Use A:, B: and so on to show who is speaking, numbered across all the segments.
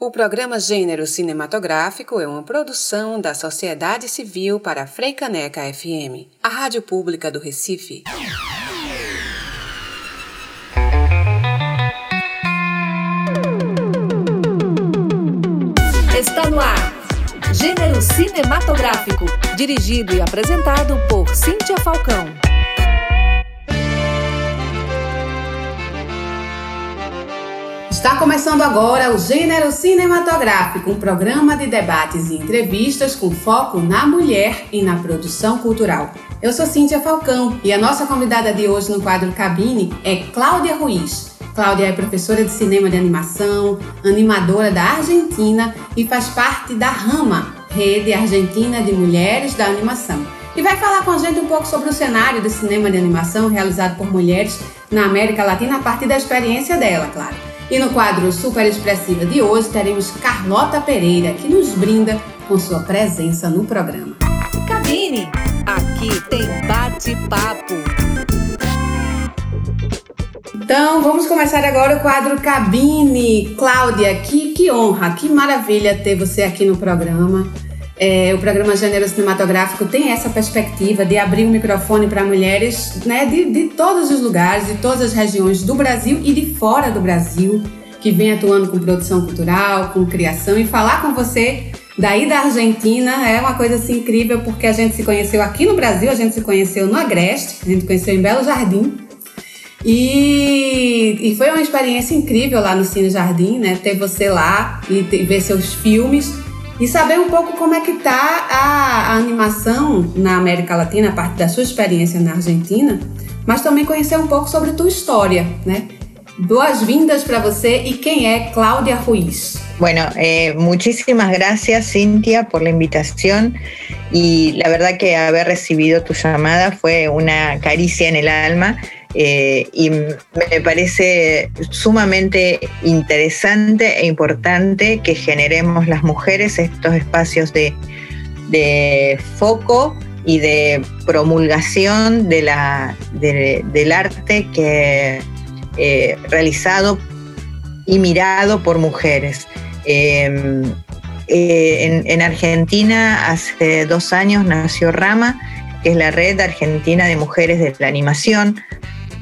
A: O programa Gênero Cinematográfico é uma produção da Sociedade Civil para a Freicaneca FM, a rádio pública do Recife.
B: Está no ar. Gênero Cinematográfico, dirigido e apresentado por Cíntia Falcão.
A: Está começando agora o Gênero Cinematográfico, um programa de debates e entrevistas com foco na mulher e na produção cultural. Eu sou Cíntia Falcão e a nossa convidada de hoje no quadro Cabine é Cláudia Ruiz. Cláudia é professora de cinema de animação, animadora da Argentina e faz parte da RAMA, Rede Argentina de Mulheres da Animação. E vai falar com a gente um pouco sobre o cenário de cinema de animação realizado por mulheres na América Latina a partir da experiência dela, claro. E no quadro Super Expressiva de hoje teremos Carlota Pereira, que nos brinda com sua presença no programa.
B: Cabine, aqui tem bate-papo.
A: Então, vamos começar agora o quadro Cabine. Cláudia, que, que honra, que maravilha ter você aqui no programa. É, o programa Gênero Cinematográfico tem essa perspectiva de abrir o um microfone para mulheres né, de, de todos os lugares, de todas as regiões do Brasil e de fora do Brasil, que vem atuando com produção cultural, com criação. E falar com você daí da Argentina é uma coisa assim, incrível, porque a gente se conheceu aqui no Brasil, a gente se conheceu no Agreste, a gente conheceu em Belo Jardim. E, e foi uma experiência incrível lá no Cine Jardim, né? Ter você lá e ter, ver seus filmes e saber um pouco como é que tá a, a animação na América Latina, a parte da sua experiência na Argentina, mas também conhecer um pouco sobre tua história, né? Boas-vindas para você y quién es Claudia Ruiz.
C: Bueno, eh, muchísimas gracias Cintia por la invitación y la verdad que haber recibido tu llamada fue una caricia en el alma eh, y me parece sumamente interesante e importante que generemos las mujeres estos espacios de, foco y de promulgación de la, del arte que eh, realizado y mirado por mujeres. Em, eh, en, Argentina hace dos años nació Rama, que es la red argentina de mujeres de la animación.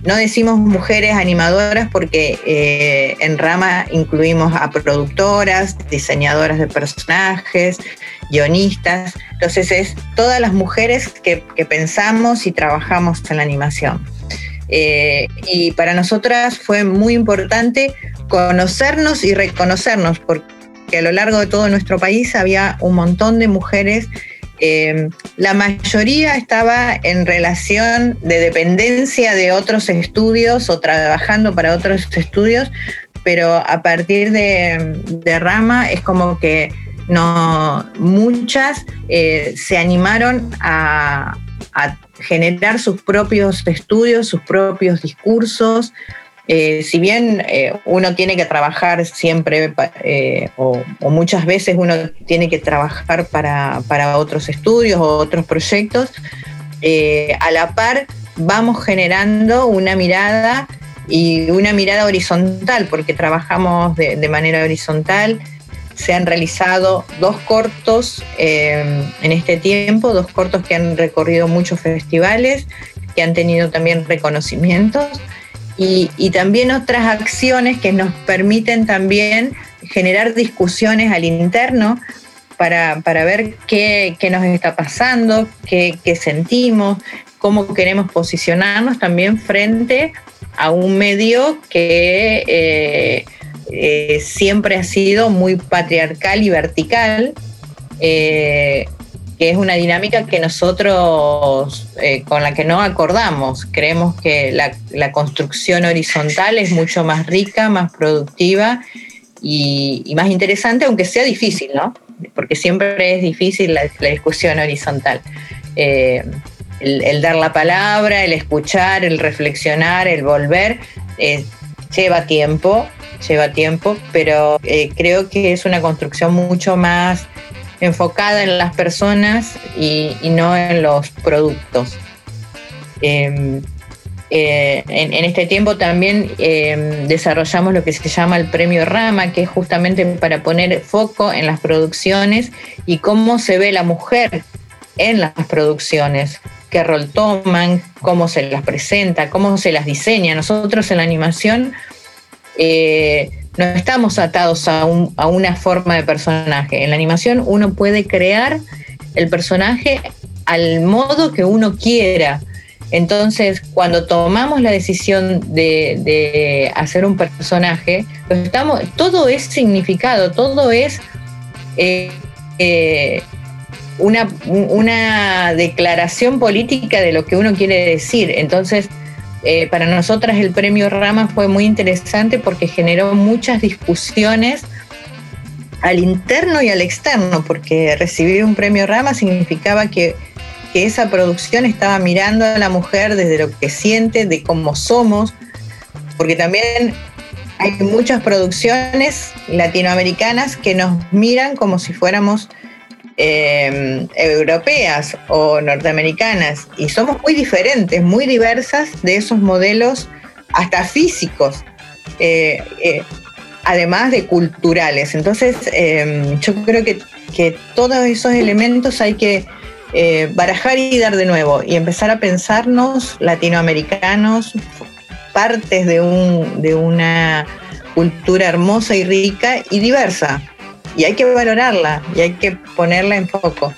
C: No decimos mujeres animadoras porque eh, en Rama incluimos a productoras, diseñadoras de personajes, guionistas. Entonces es todas las mujeres que pensamos y trabajamos en la animación. Eh, y para nosotras fue muy importante conocernos y reconocernos, porque a lo largo de todo nuestro país había un montón de mujeres. Eh, la mayoría estaba en relación de dependencia de otros estudios o trabajando para otros estudios, pero a partir de, Rama es como que no, muchas eh, se animaron a generar sus propios estudios, sus propios discursos. Eh, si bien eh, uno tiene que trabajar siempre eh, o, muchas veces uno tiene que trabajar para, para otros estudios o otros proyectos, a la par vamos generando una mirada y una mirada horizontal, porque trabajamos de, manera horizontal. Se han realizado dos cortos en este tiempo, dos cortos que han recorrido muchos festivales, que han tenido también reconocimientos y, también otras acciones que nos permiten también generar discusiones al interno para, ver qué, nos está pasando, qué, sentimos, cómo queremos posicionarnos también frente a un medio que... Eh, eh, siempre ha sido muy patriarcal y vertical, eh, que es una dinámica que nosotros eh, con la que no acordamos. Creemos que la, construcción horizontal es mucho más rica, más productiva y, más interesante, aunque sea difícil, ¿no? Porque siempre es difícil la, discusión horizontal. el, dar la palabra, el escuchar, el reflexionar, el volver, lleva tiempo lleva tiempo, pero eh, creo que es una construcción mucho más enfocada en las personas y, no en los productos. Em, Eh, en, este tiempo también eh, desarrollamos lo que se llama el premio Rama, que es justamente para poner foco en las producciones y cómo se ve la mujer en las producciones, qué rol toman, cómo se las presenta, cómo se las diseña. Nosotros en la animación eh, no estamos atados a, una forma de personaje. En la animación uno puede crear el personaje al modo que uno quiera entonces, cuando tomamos la decisión de, hacer un personaje, pues estamos, todo es significado, todo es eh, eh, una, una, declaración política de lo que uno quiere decir. Entonces, eh, para nosotras el premio Rama fue muy interesante porque generó muchas discusiones al interno y al externo, porque recibir un premio Rama significaba que que esa producción estaba mirando a la mujer desde lo que siente, de cómo somos, porque también hay muchas producciones latinoamericanas que nos miran como si fuéramos eh, europeas o norteamericanas y somos muy diferentes, muy diversas de esos modelos hasta físicos, eh, eh, además de culturales. Entonces yo creo que, que todos esos elementos hay que eh, barajar y dar de nuevo y empezar a pensarnos latinoamericanos, partes de, un, de una cultura hermosa y rica y diversa. Y hay que valorarla y hay que ponerla en foco.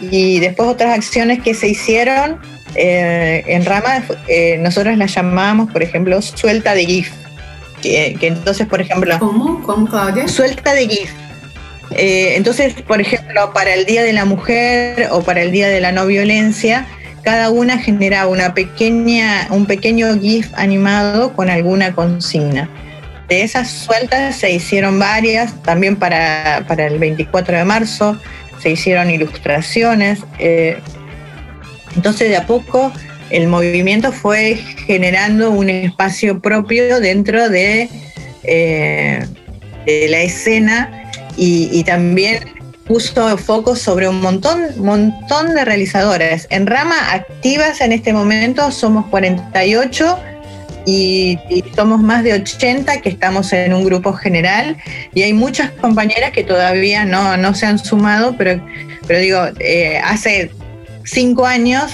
C: Y después otras acciones que se hicieron eh, en Rama, eh, nosotros las llamamos, por ejemplo, suelta de GIF. Que, que entonces, por ejemplo...
A: ¿Cómo? ¿Cómo, Claudia?
C: Suelta de GIF eh, entonces, por ejemplo, para el Día de la Mujer o para el Día de la No Violencia, cada una generaba una pequeña, un pequeño GIF animado con alguna consigna. De esas sueltas se hicieron varias, también para, el 24 de marzo se hicieron ilustraciones. Eh, entonces, de a poco, el movimiento fue generando un espacio propio dentro de, eh, de la escena y, también puso foco sobre un montón, montón de realizadoras. En Rama activas en este momento somos 48 y, somos más de 80 que estamos en un grupo general y hay muchas compañeras que todavía no, no se han sumado, pero, pero digo, eh, hace cinco años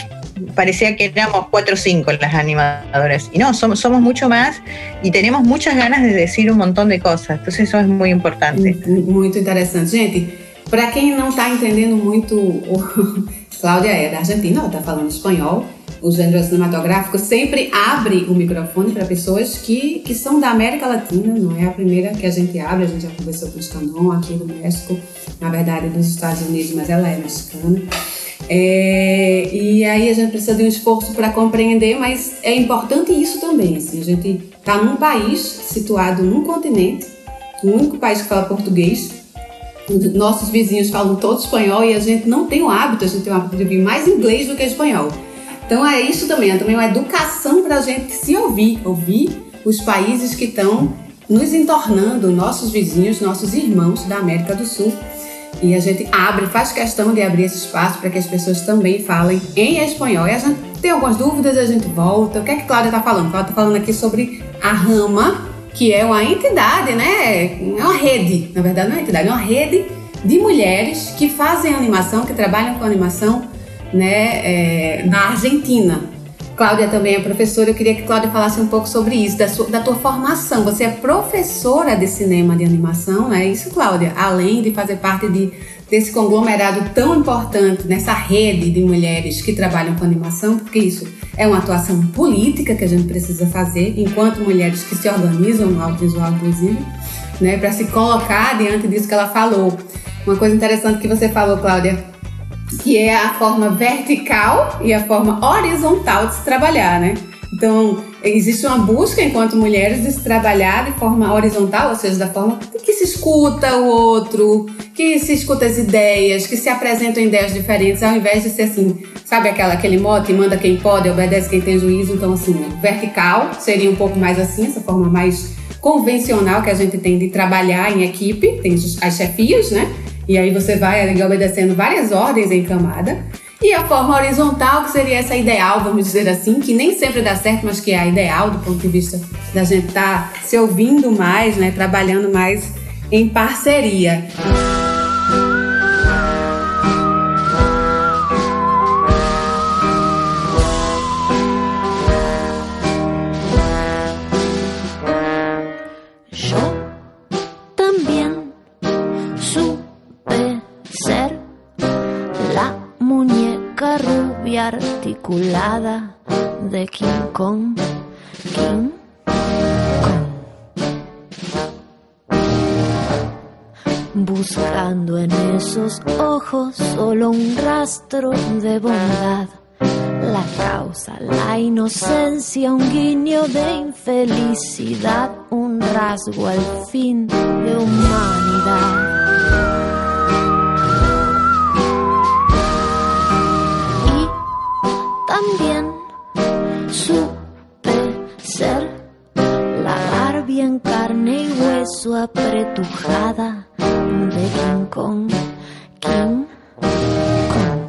C: parecía que éramos cuatro o cinco las animadoras. Y no, somos, somos mucho más y tenemos muchas ganas de decir un montón de cosas. Entonces eso es muy importante.
A: Muito interessante. Gente, para quem não está entendendo muito, o... Cláudia é da Argentina, está falando espanhol. O gênero cinematográfico sempre abre o microfone para pessoas que, que são da América Latina, não é a primeira que a gente abre, a gente já conversou com o Escandon aqui do México, na verdade dos Estados Unidos, mas ela é mexicana. É, e aí a gente precisa de um esforço para compreender, mas é importante isso também. Assim, a gente está num país situado num continente, o único país que fala português. Nossos vizinhos falam todo espanhol e a gente não tem o hábito, a gente tem o hábito de ouvir mais inglês do que espanhol. Então é isso também, é também uma educação para a gente se ouvir, ouvir os países que estão nos entornando nossos vizinhos, nossos irmãos da América do Sul e a gente abre, faz questão de abrir esse espaço para que as pessoas também falem em espanhol. E a gente tem algumas dúvidas, a gente volta. O que é que Cláudia está falando? Cláudia está falando aqui sobre a Rama, que é uma entidade, né? É uma rede, na verdade não é uma entidade, é uma rede de mulheres que fazem animação, que trabalham com animação né, é, na Argentina. Cláudia também é professora, eu queria que Cláudia falasse um pouco sobre isso, da, sua, da tua formação. Você é professora de cinema de animação, é isso, Cláudia? Além de fazer parte de, desse conglomerado tão importante, nessa rede de mulheres que trabalham com animação, porque isso é uma atuação política que a gente precisa fazer, enquanto mulheres que se organizam no audiovisual, inclusive, né, para se colocar diante disso que ela falou. Uma coisa interessante que você falou, Cláudia, que é a forma vertical e a forma horizontal de se trabalhar, né? Então, existe uma busca enquanto mulheres de se trabalhar de forma horizontal, ou seja, da forma que se escuta o outro, que se escuta as ideias, que se apresentam ideias diferentes, ao invés de ser assim, sabe aquela, aquele mote, manda quem pode, obedece quem tem juízo. Então, assim, vertical seria um pouco mais assim, essa forma mais convencional que a gente tem de trabalhar em equipe, tem as chefias, né? E aí você vai obedecendo várias ordens em camada. E a forma horizontal, que seria essa ideal, vamos dizer assim, que nem sempre dá certo, mas que é a ideal do ponto de vista da gente estar tá se ouvindo mais, né, trabalhando mais em parceria.
D: Articulada de King Kong, King Kong. Buscando en esos ojos solo un rastro de bondad, la causa, la inocencia, un guiño de infelicidad, un rasgo al fin de humanidad. Hueso apretujada de King Kong, King Kong.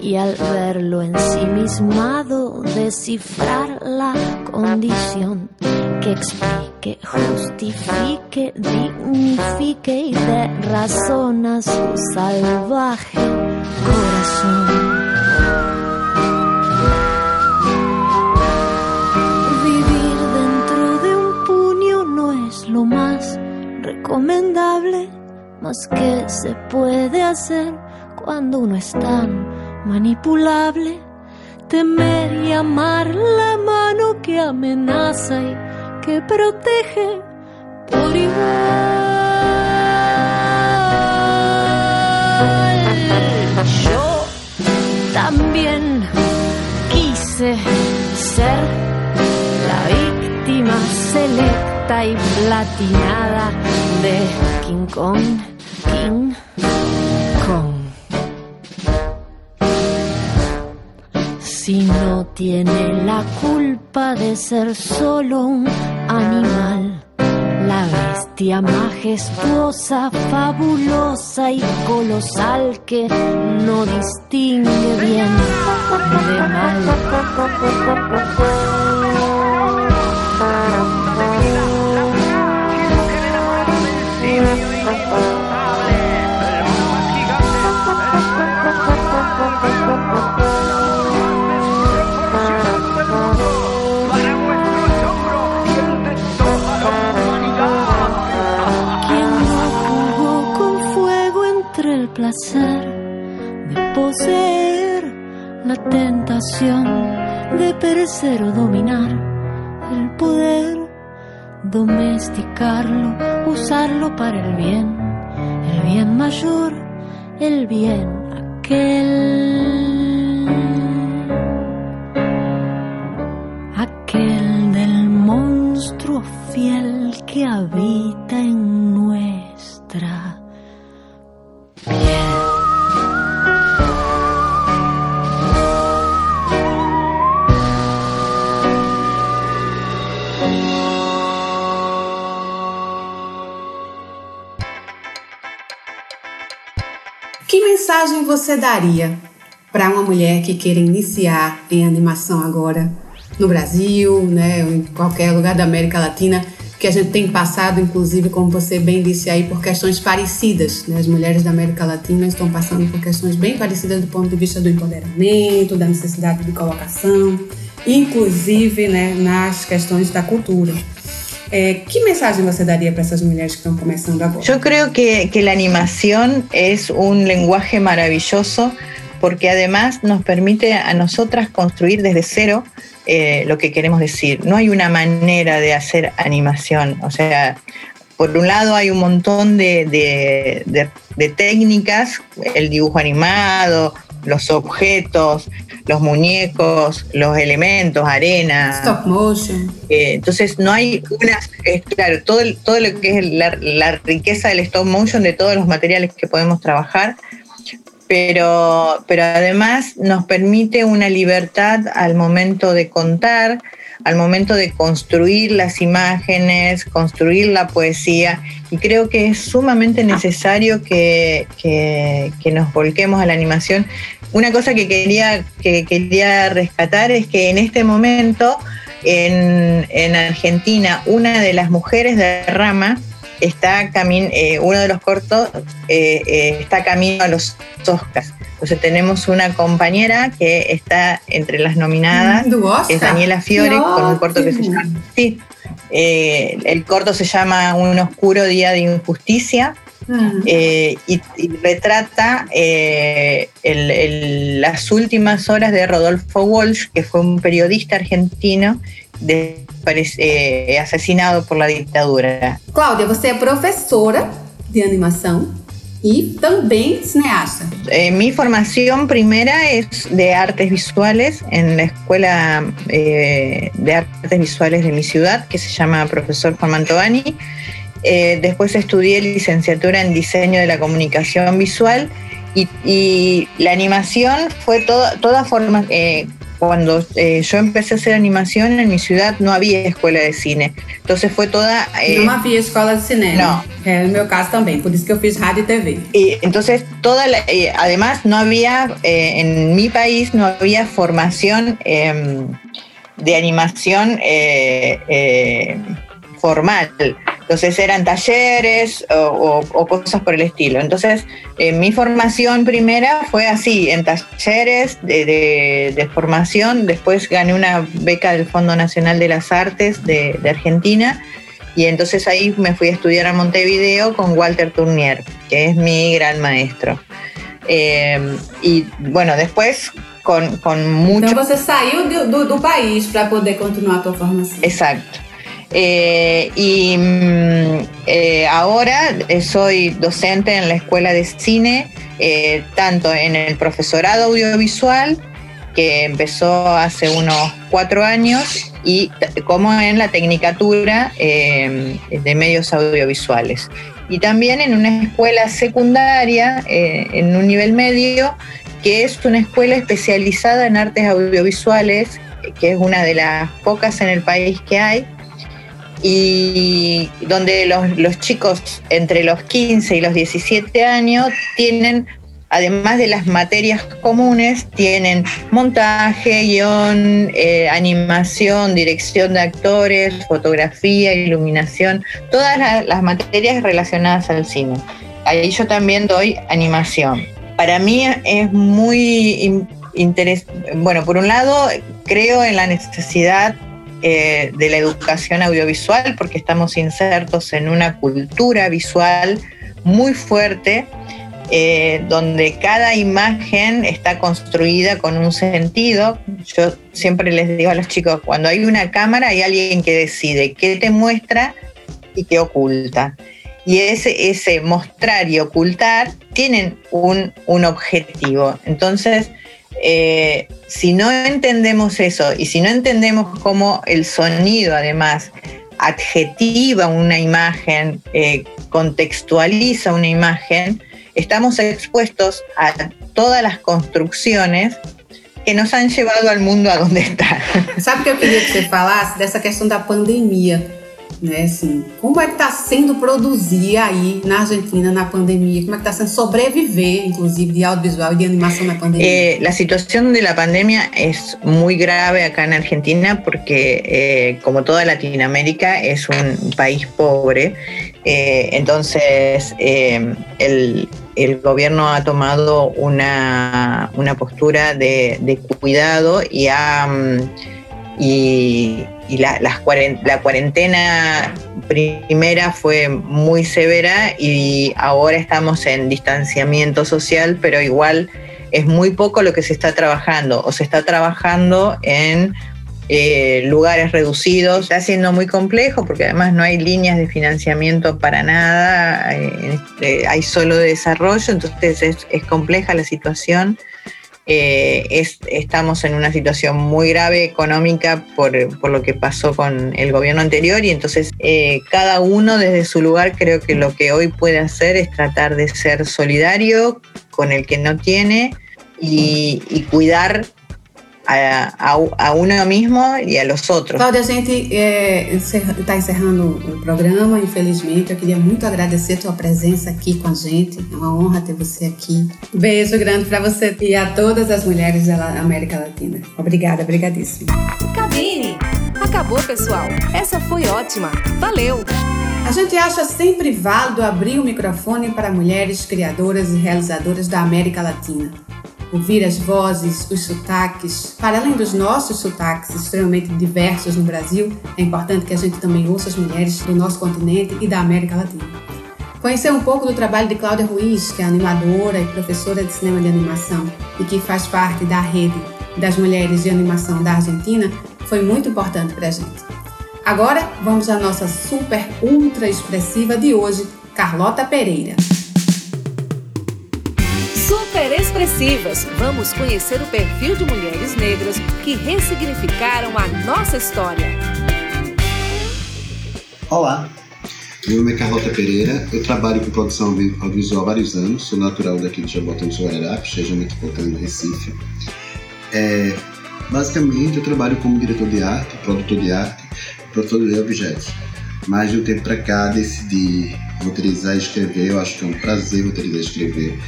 D: Y al verlo ensimismado, descifrar la condición que explique, justifique, dignifique y dé razón a su salvaje corazón. Recomendable, más que se puede hacer cuando uno es tan manipulable. Temer y amar la mano que amenaza y que protege por igual. Yo también quise ser la víctima selecta y platinada de King Kong, King Kong. Si no tiene la culpa de ser solo un animal, la bestia majestuosa, fabulosa y colosal que no distingue bien de mal. De poseer, la tentación de perecer o dominar, el poder domesticarlo, usarlo para el bien, el bien mayor, el bien aquel. Aquel del monstruo fiel que habita en
A: você daria para uma mulher que queira iniciar em animação agora no Brasil, né, em qualquer lugar da América Latina? que a gente tem passado, inclusive, como você bem disse aí, por questões parecidas. Né? As mulheres da América Latina estão passando por questões bem parecidas do ponto de vista do empoderamento, da necessidade de colocação, inclusive né, nas questões da cultura. Eh, ¿Qué mensaje você daría para esas mujeres que están comenzando ahora?
C: Yo creo que, que la animación es un lenguaje maravilloso porque además nos permite a nosotras construir desde cero eh, lo que queremos decir. No hay una manera de hacer animación. O sea, por un lado hay un montón de, técnicas, el dibujo animado, los objetos, los muñecos, los elementos, arena.
A: Stop motion.
C: Eh, entonces no hay una, claro, todo, todo lo que es la, la, riqueza del stop motion, de todos los materiales que podemos trabajar, pero, pero además nos permite una libertad al momento de contar, al momento de construir las imágenes, construir la poesía, y creo que es sumamente necesario que, nos volquemos a la animación. Una cosa que quería, que quería rescatar es que en este momento en, en Argentina una de las mujeres de Rama está camino, eh, uno de los cortos eh, eh, está camino a los Oscars. Entonces tenemos una compañera que está entre las nominadas, mm, es Daniela Fiore, con un corto que se llama... Sí, el corto se llama Un oscuro día de injusticia. Ah. y, retrata las últimas horas de Rodolfo Walsh, que fue un periodista argentino de, eh, asesinado por la dictadura.
A: Cláudia, você é professora de animação y también cineasta.
C: Eh, mi formación primera es de artes visuales en la Escuela eh, de Artes Visuales de mi ciudad, que se llama Profesor Juan Mantovani. Después estudié licenciatura en diseño de la comunicación visual y, la animación fue toda, toda forma, cuando eh, yo empecé a hacer animación en mi ciudad no había escuela de cine. Entonces fue toda...
A: Eh, no había escuela de cine.
C: No.
A: En mi caso también, por eso que yo fiz radio y TV.
C: Y entonces, toda eh, además no había, en mi país no había formación em, de animación formal. Entonces eran talleres o, cosas por el estilo. Entonces eh, mi formación primera fue así, en talleres de, formación. Después gané una beca del Fondo Nacional de las Artes de, Argentina. Y entonces ahí me fui a estudiar a Montevideo con Walter Tournier, que es mi gran maestro. Eh, y bueno, después con, con mucho...
A: Entonces salió del país para poder continuar tu formación.
C: Exacto. Eh, y mm, eh, ahora soy docente en la escuela de cine, eh, tanto en el profesorado audiovisual, que empezó hace unos cuatro años, y como en la tecnicatura de medios audiovisuales. Y también en una escuela secundaria, en un nivel medio, que es una escuela especializada en artes audiovisuales, que es una de las pocas en el país que hay, y donde los, chicos entre los 15 y los 17 años tienen, además de las materias comunes, tienen montaje, guion, eh, animación, dirección de actores, fotografía, iluminación, todas las, materias relacionadas al cine. Ahí yo también doy animación. Para mí es muy interesante, bueno, por un lado creo en la necesidad eh, de la educación audiovisual, porque estamos insertos en una cultura visual muy fuerte, eh, donde cada imagen está construida con un sentido. Yo siempre les digo a los chicos, cuando hay una cámara hay alguien que decide qué te muestra y qué oculta. Y ese, ese mostrar y ocultar tienen un, un objetivo. Entonces, eh, si no entendemos eso y si no entendemos cómo el sonido además adjetiva una imagen, eh, contextualiza una imagen, estamos expuestos a todas las construcciones que nos han llevado al mundo a donde está.
A: ¿Sabe que eu queria que você falasse dessa questão da pandemia? Né? Assim, como é que está sendo produzir aí na Argentina na pandemia? Como é que está sendo sobreviver, inclusive, de audiovisual y de animación en la pandemia?
C: Eh, la situación de la pandemia es muy grave acá en Argentina porque, eh, como toda Latinoamérica, es un país pobre. Eh, entonces, eh, el, el, gobierno ha tomado una, una postura de, de, cuidado y ha... Y, y la, la cuarentena primera fue muy severa y ahora estamos en distanciamiento social, pero igual es muy poco lo que se está trabajando o se está trabajando en eh, lugares reducidos. Está siendo muy complejo porque además no hay líneas de financiamiento para nada, eh, este, hay solo desarrollo, entonces es, es compleja la situación. Eh, estamos en una situación muy grave económica por, lo que pasó con el gobierno anterior y entonces eh, cada uno desde su lugar creo que lo que hoy puede hacer es tratar de ser solidario con el que no tiene y, cuidar a, a, uno mismo e a los outros.
A: Cláudia, a gente está é, encerra, encerrando o programa, infelizmente. Eu queria muito agradecer a tua presença aqui com a gente. É uma honra ter você aqui. Beijo grande para você e a todas as mulheres da América Latina. Obrigada, obrigadíssima.
B: Cabine! Acabou, pessoal. Essa foi ótima. Valeu!
A: A gente acha sempre válido abrir o microfone para mulheres criadoras e realizadoras da América Latina ouvir as vozes, os sotaques. Para além dos nossos sotaques extremamente diversos no Brasil, é importante que a gente também ouça as mulheres do nosso continente e da América Latina. Conhecer um pouco do trabalho de Cláudia Ruiz, que é animadora e professora de cinema de animação e que faz parte da rede das mulheres de animação da Argentina, foi muito importante para a gente. Agora, vamos à nossa super ultra expressiva de hoje, Carlota Pereira.
B: Expressivas, vamos conhecer o perfil de mulheres negras que ressignificaram a nossa história.
E: Olá, meu nome é Carlota Pereira, eu trabalho com produção audiovisual há vários anos, sou natural daqui de Jabotão do Guararapes, região metropolitana Recife. É, basicamente, eu trabalho como diretor de arte, produtor de arte, produtor de objetos. Mas de um tempo para cá decidi roteirizar e escrever, eu acho que é um prazer roteirizar e escrever,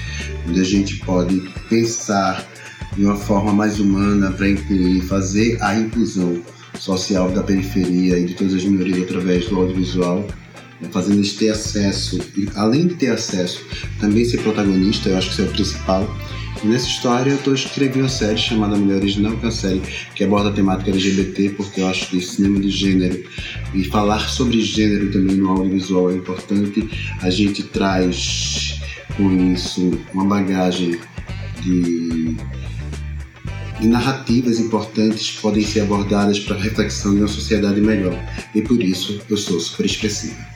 E: onde a gente pode pensar de uma forma mais humana para incluir, fazer a inclusão social da periferia e de todas as minorias através do audiovisual, fazendo eles ter acesso, e além de ter acesso, também ser protagonista, eu acho que isso é o principal, nessa história eu estou escrevendo uma série chamada Mulher Original, que é uma série que aborda a temática LGBT, porque eu acho que cinema de gênero e falar sobre gênero também no audiovisual é importante. A gente traz com isso uma bagagem de, de narrativas importantes que podem ser abordadas para reflexão de uma sociedade melhor. E por isso eu sou super expressiva.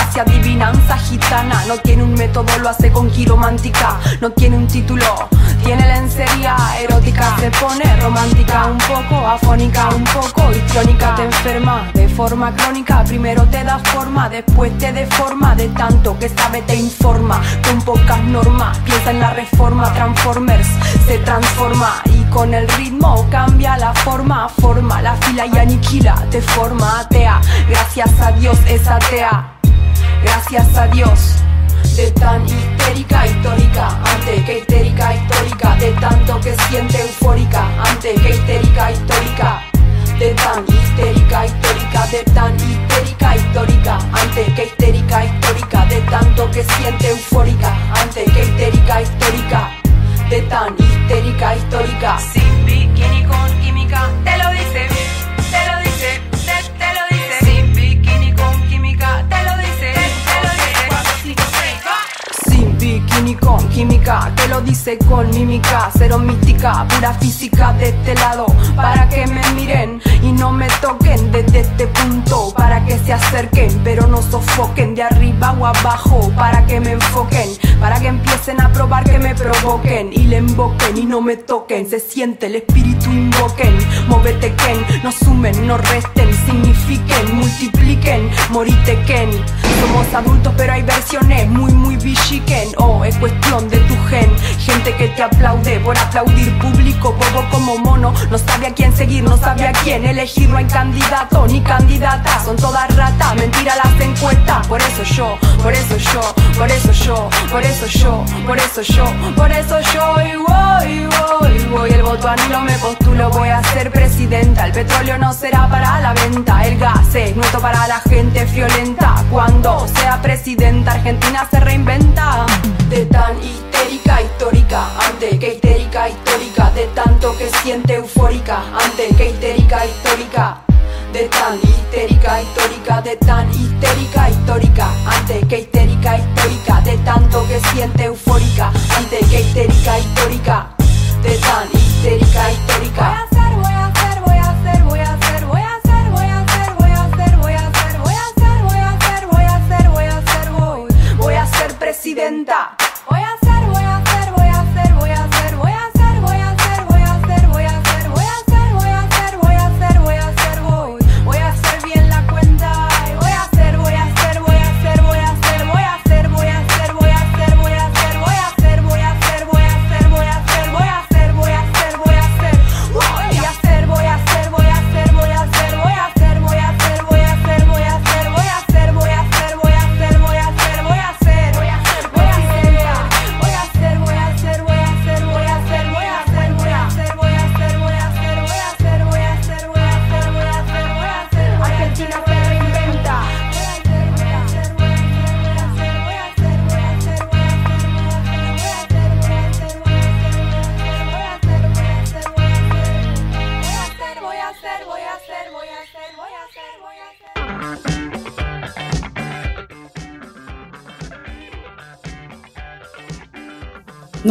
F: hacia adivinanza gitana, no tiene un método, lo hace con quiromántica, no tiene un título, tiene lencería erótica, se pone romántica, un poco afónica, un poco histriónica, te enferma de forma crónica, primero te da forma, después te deforma, de tanto que sabe te informa, con pocas normas, piensa en la reforma, Transformers se transforma y con el ritmo cambia la forma, forma la fila y aniquila, te forma atea, gracias a Dios es atea, gracias a Dios. De tan histérica histórica, antes que histérica histórica, de tanto que siente eufórica, antes que histérica histórica, de tan histérica histórica, de tan histérica histórica, antes que histérica histórica, de tanto que siente eufórica, antes que histérica histórica, de tan histérica histórica, sin bikini con química, te lo dice, con química, te lo dice con mímica, cero mística, pura física de este lado, para que me miren y no me toquen desde este punto, se acerquen, pero no sofoquen de arriba o abajo, para que me enfoquen, para que empiecen a probar que me provoquen y le invoquen y no me toquen, se siente el espíritu invoquen, móvete ken, no sumen, no resten, signifiquen, multipliquen, moritequen, somos adultos pero hay versiones muy muy bichiquen, oh es cuestión de tu gen, gente que te aplaude por aplaudir público, bobo como mono, no sabe a quién seguir, no sabe a quién elegir, no hay candidato ni candidata, son todas mentira las encuestas. Por eso yo, por eso yo, por eso yo, por eso yo, por eso yo, por eso yo y voy, voy, voy. El voto anulo me postulo, voy a ser presidenta. El petróleo no será para la venta, el gas es nuestro para la gente violenta. Cuando sea presidenta, Argentina se reinventa.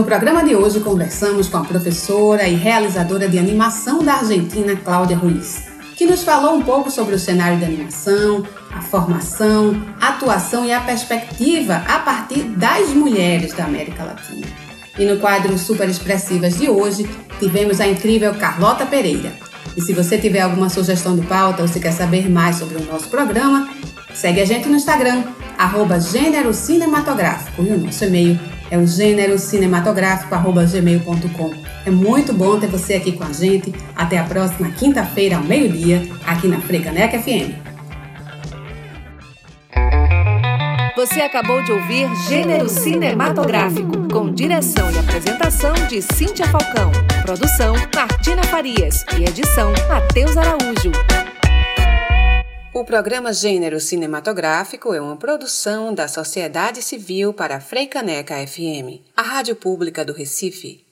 A: No programa de hoje conversamos com a professora e realizadora de animação da Argentina, Cláudia Ruiz, que nos falou um pouco sobre o cenário da animação, a formação, a atuação e a perspectiva a partir das mulheres da América Latina. E no quadro Super Expressivas de hoje, tivemos a incrível Carlota Pereira. E se você tiver alguma sugestão de pauta ou se quer saber mais sobre o nosso programa, segue a gente no Instagram, arroba Gênero Cinematográfico, e o nosso e-mail é o gênero cinematográfico.gmail.com. É muito bom ter você aqui com a gente. Até a próxima quinta-feira, ao meio-dia, aqui na Frecaneca FM.
B: Você acabou de ouvir Gênero Cinematográfico, com direção e apresentação de Cíntia Falcão. Produção Martina Farias e edição Matheus Araújo.
A: O programa Gênero Cinematográfico é uma produção da Sociedade Civil para Freicaneca FM, a rádio pública do Recife.